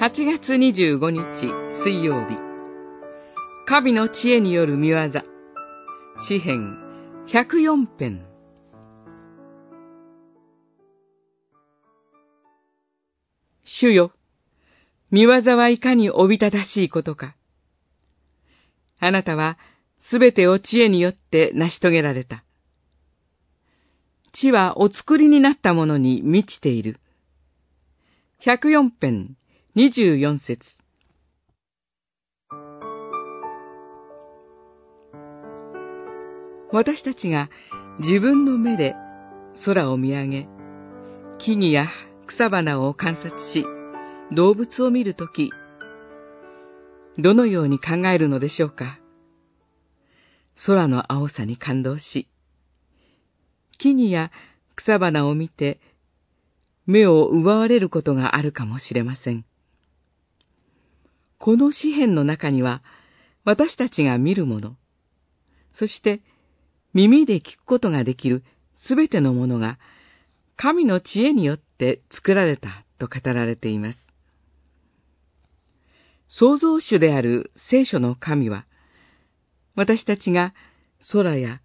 8月25日水曜日神の知恵による見業詩編104編主よ、見業はいかにおびただしいことか。あなたはすべてを知恵によって成し遂げられた。地はお作りになったものに満ちている。104編24節私たちが自分の目で空を見上げ、木々や草花を観察し、動物を見るとき、どのように考えるのでしょうか？空の青さに感動し、木々や草花を見て、目を奪われることがあるかもしれません。この詩篇の中には、私たちが見るもの、そして耳で聞くことができるすべてのものが、神の知恵によって作られたと語られています。創造主である聖書の神は、私たちが空や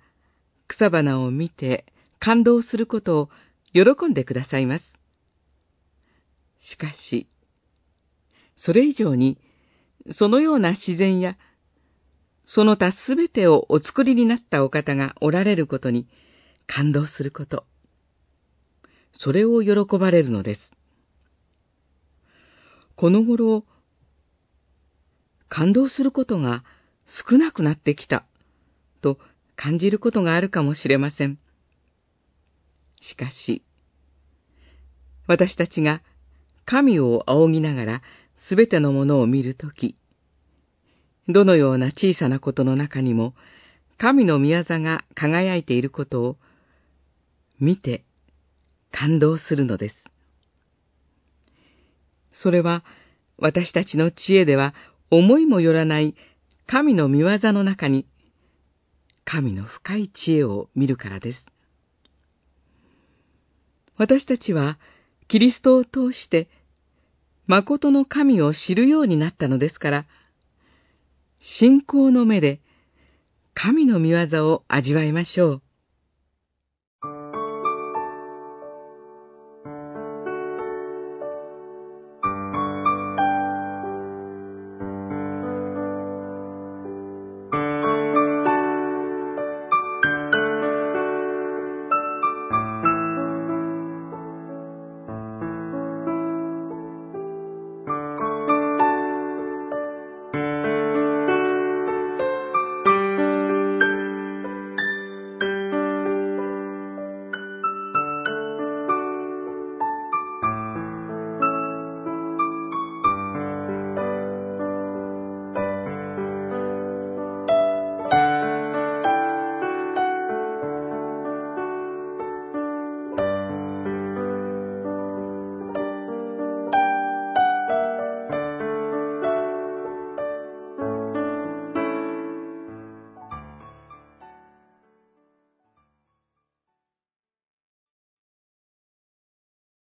草花を見て感動することを喜んでくださいます。しかし、それ以上に、そのような自然や、その他すべてをお作りになったお方がおられることに感動すること。それを喜ばれるのです。この頃、感動することが少なくなってきた、と感じることがあるかもしれません。しかし、私たちが神を仰ぎながらすべてのものを見るとき、どのような小さなことの中にも神の宮座が輝いていることを見て感動するのです。それは私たちの知恵では思いもよらない神の見業の中に神の深い知恵を見るからです。私たちはキリストを通して誠の神を知るようになったのですから、信仰の目で神の御業を味わいましょう。